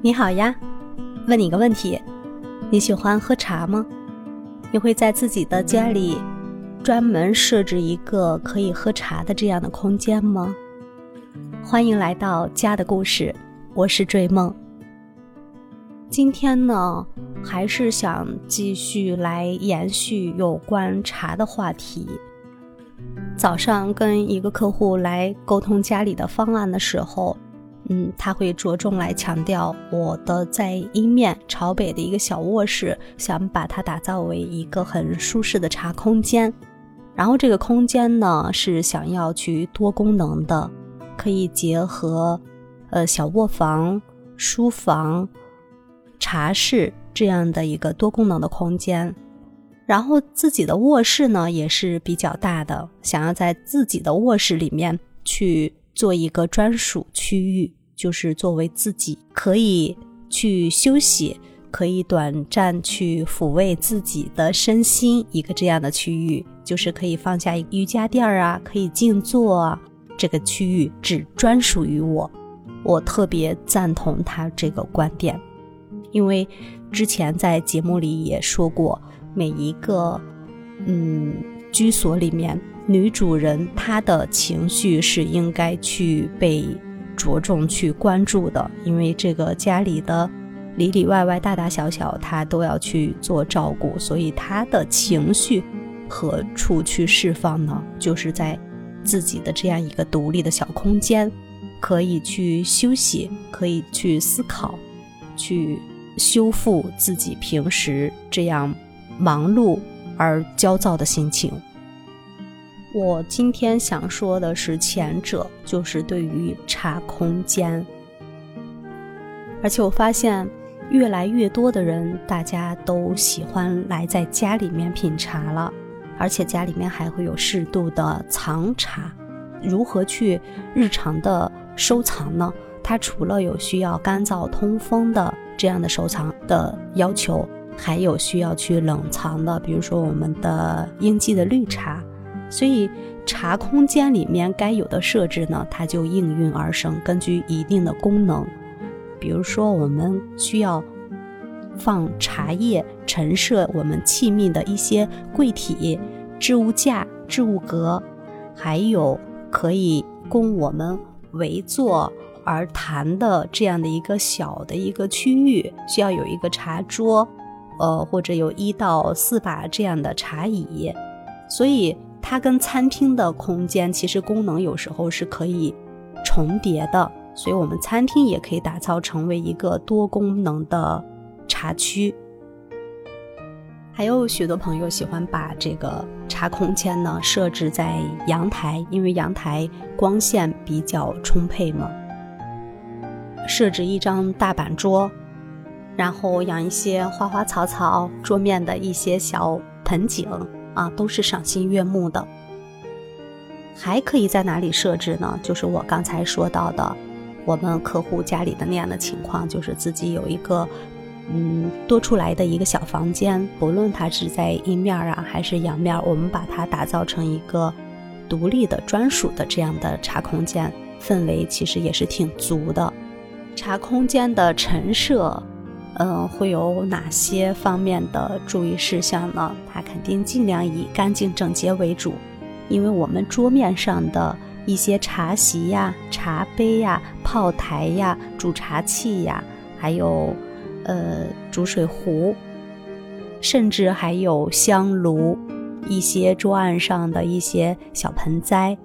你好呀，问你个问题，你喜欢喝茶吗？你会在自己的家里专门设置一个可以喝茶的这样的空间吗？欢迎来到家的故事，我是追梦。今天呢，还是想继续来延续有关茶的话题。早上跟一个客户来沟通家里的方案的时候。嗯，他会着重来强调我的在阴面朝北的一个小卧室，想把它打造为一个很舒适的茶空间。然后这个空间呢是想要去多功能的，可以结合呃小卧房、书房、茶室这样的一个多功能的空间。然后自己的卧室呢也是比较大的，想要在自己的卧室里面去做一个专属区域。就是作为自己可以去休息，可以短暂去抚慰自己的身心一个这样的区域，就是可以放下瑜伽垫儿啊，可以静坐啊，这个区域只专属于我。我特别赞同他这个观点，因为之前在节目里也说过，每一个嗯居所里面，女主人她的情绪是应该去被。着重去关注的，因为这个家里的里里外外、大大小小，他都要去做照顾，所以他的情绪何处去释放呢？就是在自己的这样一个独立的小空间，可以去休息，可以去思考，去修复自己平时这样忙碌而焦躁的心情。我今天想说的是前者，就是对于茶空间。而且我发现，越来越多的人，大家都喜欢来在家里面品茶了，而且家里面还会有适度的藏茶。如何去日常的收藏呢？它除了有需要干燥通风的这样的收藏的要求，还有需要去冷藏的，比如说我们的应季的绿茶。所以，茶空间里面该有的设置呢，它就应运而生，根据一定的功能。比如说，我们需要放茶叶、陈设我们器皿的一些柜体、置物架、置物格，还有可以供我们围坐而谈的这样的一个小的一个区域，需要有一个茶桌，呃，或者有一到四把这样的茶椅。所以。它跟餐厅的空间其实功能有时候是可以重叠的，所以我们餐厅也可以打造成为一个多功能的茶区。还有许多朋友喜欢把这个茶空间呢设置在阳台，因为阳台光线比较充沛嘛。设置一张大板桌，然后养一些花花草草，桌面的一些小盆景。啊，都是赏心悦目的。还可以在哪里设置呢？就是我刚才说到的，我们客户家里的那样的情况，就是自己有一个，嗯，多出来的一个小房间，不论它是在阴面啊还是阳面，我们把它打造成一个独立的、专属的这样的茶空间，氛围其实也是挺足的。茶空间的陈设。嗯，会有哪些方面的注意事项呢？它肯定尽量以干净整洁为主，因为我们桌面上的一些茶席呀、茶杯呀、泡台呀、煮茶器呀，还有呃煮水壶，甚至还有香炉，一些桌案上的一些小盆栽，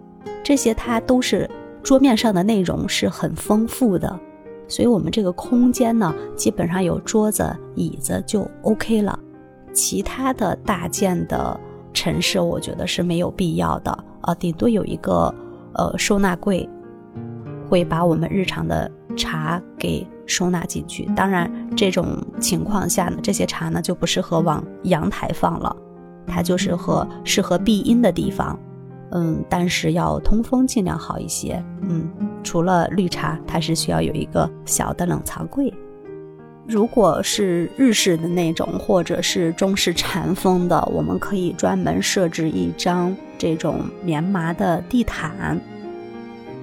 这些它都是桌面上的内容是很丰富的。所以，我们这个空间呢，基本上有桌子、椅子就 OK 了。其他的大件的陈设，我觉得是没有必要的啊。顶多有一个呃收纳柜，会把我们日常的茶给收纳进去。当然，这种情况下呢，这些茶呢就不适合往阳台放了，它就适合适合避阴的地方。嗯，但是要通风尽量好一些。嗯，除了绿茶，它是需要有一个小的冷藏柜。如果是日式的那种，或者是中式禅风的，我们可以专门设置一张这种棉麻的地毯。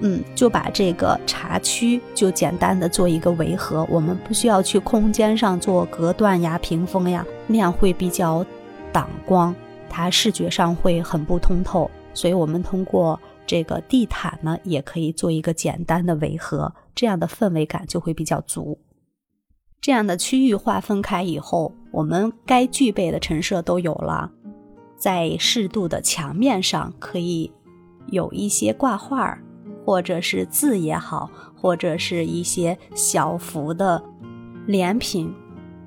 嗯，就把这个茶区就简单的做一个围合，我们不需要去空间上做隔断呀、屏风呀，那样会比较挡光，它视觉上会很不通透。所以我们通过这个地毯呢，也可以做一个简单的围合，这样的氛围感就会比较足。这样的区域划分开以后，我们该具备的陈设都有了，在适度的墙面上可以有一些挂画儿。或者是字也好，或者是一些小幅的联品，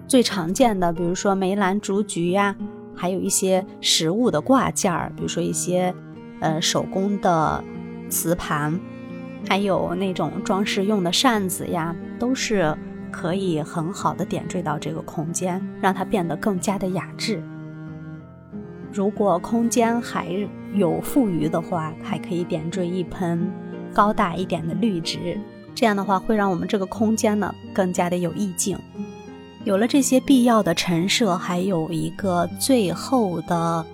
最常见的，比如说梅兰竹菊呀，还有一些实物的挂件儿，比如说一些呃手工的瓷盘，还有那种装饰用的扇子呀，都是可以很好的点缀到这个空间，让它变得更加的雅致。如果空间还有富余的话，还可以点缀一盆。高大一点的绿植，这样的话会让我们这个空间呢更加的有意境。有了这些必要的陈设，还有一个最后的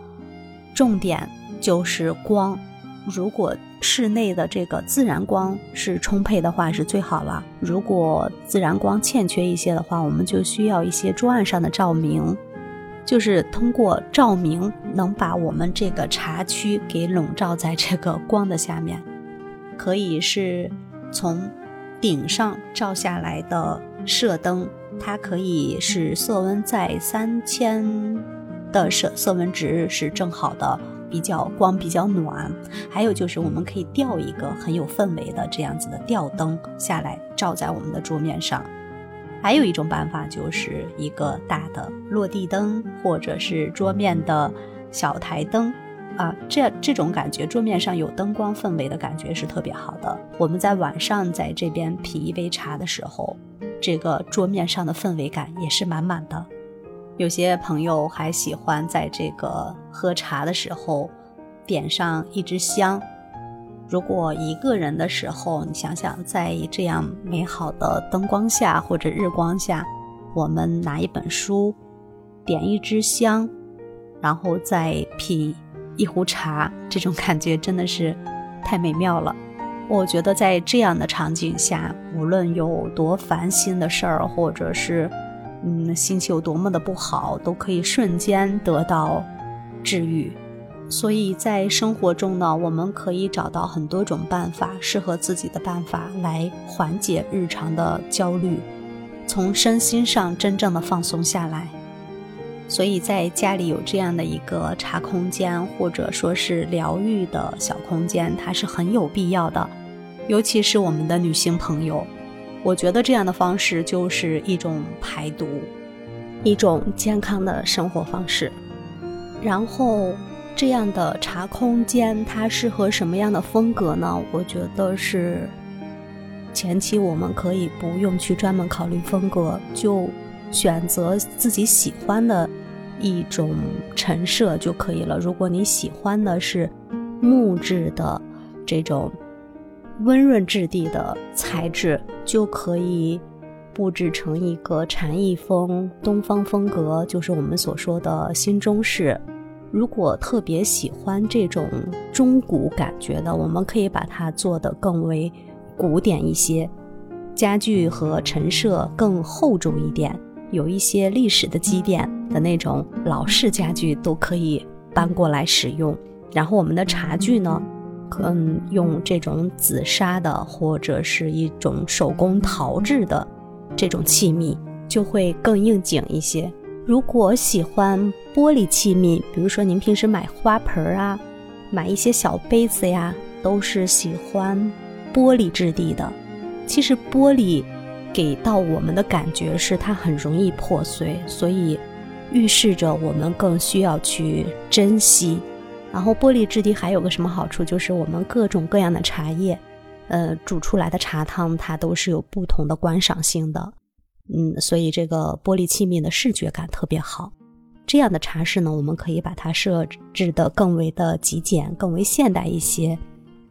重点就是光。如果室内的这个自然光是充沛的话，是最好了。如果自然光欠缺一些的话，我们就需要一些桌案上的照明，就是通过照明能把我们这个茶区给笼罩在这个光的下面。可以是从顶上照下来的射灯，它可以是色温在三千的色色温值是正好的，比较光比较暖。还有就是我们可以吊一个很有氛围的这样子的吊灯下来照在我们的桌面上。还有一种办法就是一个大的落地灯，或者是桌面的小台灯。啊，这这种感觉，桌面上有灯光氛围的感觉是特别好的。我们在晚上在这边品一杯茶的时候，这个桌面上的氛围感也是满满的。有些朋友还喜欢在这个喝茶的时候点上一支香。如果一个人的时候，你想想，在这样美好的灯光下或者日光下，我们拿一本书，点一支香，然后再品。一壶茶，这种感觉真的是太美妙了。我觉得在这样的场景下，无论有多烦心的事儿，或者是嗯心情有多么的不好，都可以瞬间得到治愈。所以在生活中呢，我们可以找到很多种办法，适合自己的办法来缓解日常的焦虑，从身心上真正的放松下来。所以在家里有这样的一个茶空间，或者说是疗愈的小空间，它是很有必要的。尤其是我们的女性朋友，我觉得这样的方式就是一种排毒，一种健康的生活方式。然后，这样的茶空间它适合什么样的风格呢？我觉得是前期我们可以不用去专门考虑风格，就选择自己喜欢的。一种陈设就可以了。如果你喜欢的是木质的这种温润质地的材质，就可以布置成一个禅意风、东方风格，就是我们所说的新中式。如果特别喜欢这种中古感觉的，我们可以把它做得更为古典一些，家具和陈设更厚重一点。有一些历史的积淀的那种老式家具都可以搬过来使用，然后我们的茶具呢，可用这种紫砂的或者是一种手工陶制的这种器皿就会更应景一些。如果喜欢玻璃器皿，比如说您平时买花盆儿啊，买一些小杯子呀，都是喜欢玻璃质地的。其实玻璃。给到我们的感觉是它很容易破碎，所以预示着我们更需要去珍惜。然后玻璃质地还有个什么好处，就是我们各种各样的茶叶，呃，煮出来的茶汤它都是有不同的观赏性的，嗯，所以这个玻璃器皿的视觉感特别好。这样的茶室呢，我们可以把它设置的更为的极简，更为现代一些，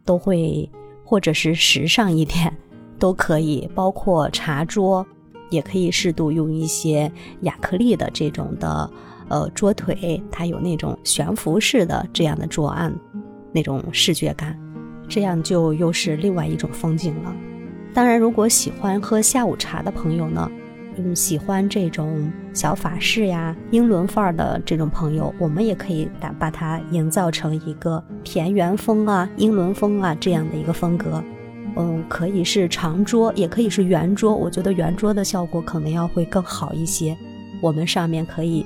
都会或者是时尚一点。都可以，包括茶桌，也可以适度用一些亚克力的这种的，呃，桌腿，它有那种悬浮式的这样的桌案，那种视觉感。这样就又是另外一种风景了。当然，如果喜欢喝下午茶的朋友呢，嗯，喜欢这种小法式呀、英伦范儿的这种朋友，我们也可以打把它营造成一个田园风啊、英伦风啊这样的一个风格。嗯，可以是长桌，也可以是圆桌。我觉得圆桌的效果可能要会更好一些。我们上面可以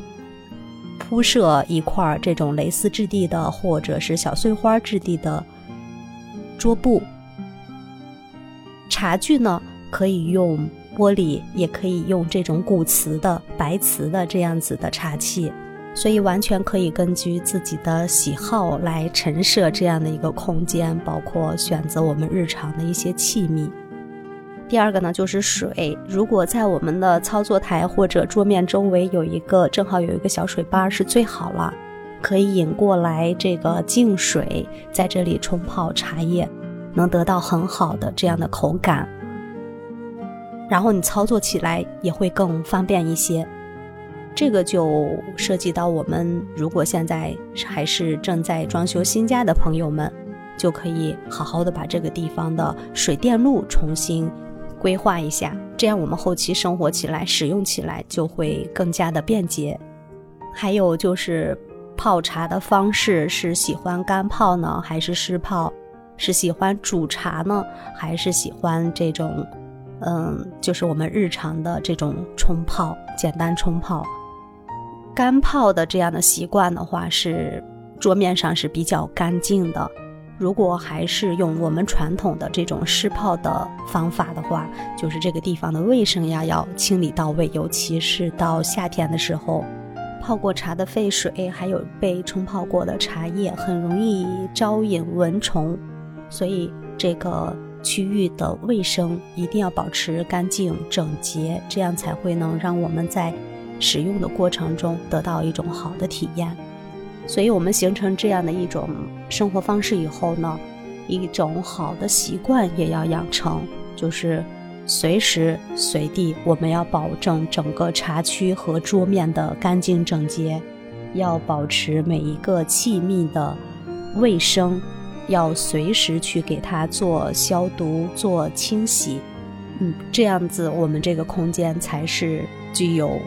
铺设一块这种蕾丝质地的，或者是小碎花质地的桌布。茶具呢，可以用玻璃，也可以用这种古瓷的、白瓷的这样子的茶器，所以完全可以根据自己的喜好来陈设这样的一个空间，包括选择我们日常的一些器皿。第二个呢，就是水。如果在我们的操作台或者桌面周围有一个正好有一个小水吧，是最好了，可以引过来这个净水，在这里冲泡茶叶。能得到很好的这样的口感，然后你操作起来也会更方便一些。这个就涉及到我们如果现在还是正在装修新家的朋友们，就可以好好的把这个地方的水电路重新规划一下，这样我们后期生活起来、使用起来就会更加的便捷。还有就是泡茶的方式是喜欢干泡呢，还是湿泡？是喜欢煮茶呢，还是喜欢这种，嗯，就是我们日常的这种冲泡，简单冲泡、干泡的这样的习惯的话，是桌面上是比较干净的。如果还是用我们传统的这种湿泡的方法的话，就是这个地方的卫生呀要清理到位，尤其是到夏天的时候，泡过茶的沸水，还有被冲泡过的茶叶，很容易招引蚊虫。所以这个区域的卫生一定要保持干净整洁，这样才会能让我们在使用的过程中得到一种好的体验。所以，我们形成这样的一种生活方式以后呢，一种好的习惯也要养成，就是随时随地我们要保证整个茶区和桌面的干净整洁，要保持每一个器皿的卫生。要随时去给它做消毒、做清洗，嗯，这样子我们这个空间才是具有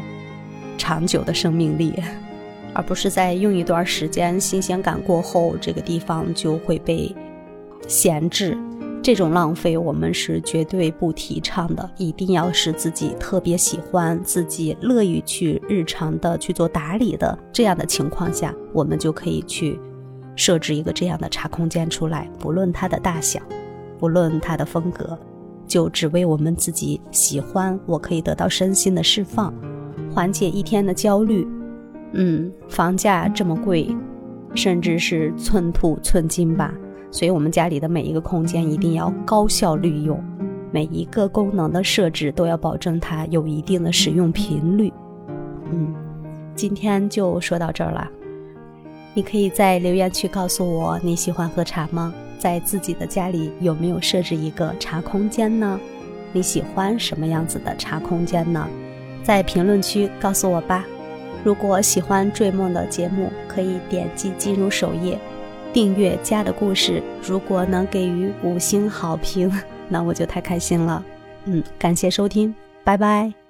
长久的生命力，而不是在用一段时间新鲜感过后，这个地方就会被闲置。这种浪费我们是绝对不提倡的，一定要是自己特别喜欢、自己乐意去日常的去做打理的这样的情况下，我们就可以去。设置一个这样的茶空间出来，不论它的大小，不论它的风格，就只为我们自己喜欢，我可以得到身心的释放，缓解一天的焦虑。嗯，房价这么贵，甚至是寸土寸金吧，所以我们家里的每一个空间一定要高效利用，每一个功能的设置都要保证它有一定的使用频率。嗯，今天就说到这儿了。你可以在留言区告诉我你喜欢喝茶吗？在自己的家里有没有设置一个茶空间呢？你喜欢什么样子的茶空间呢？在评论区告诉我吧。如果喜欢追梦的节目，可以点击进入首页，订阅家的故事。如果能给予五星好评，那我就太开心了。嗯，感谢收听，拜拜。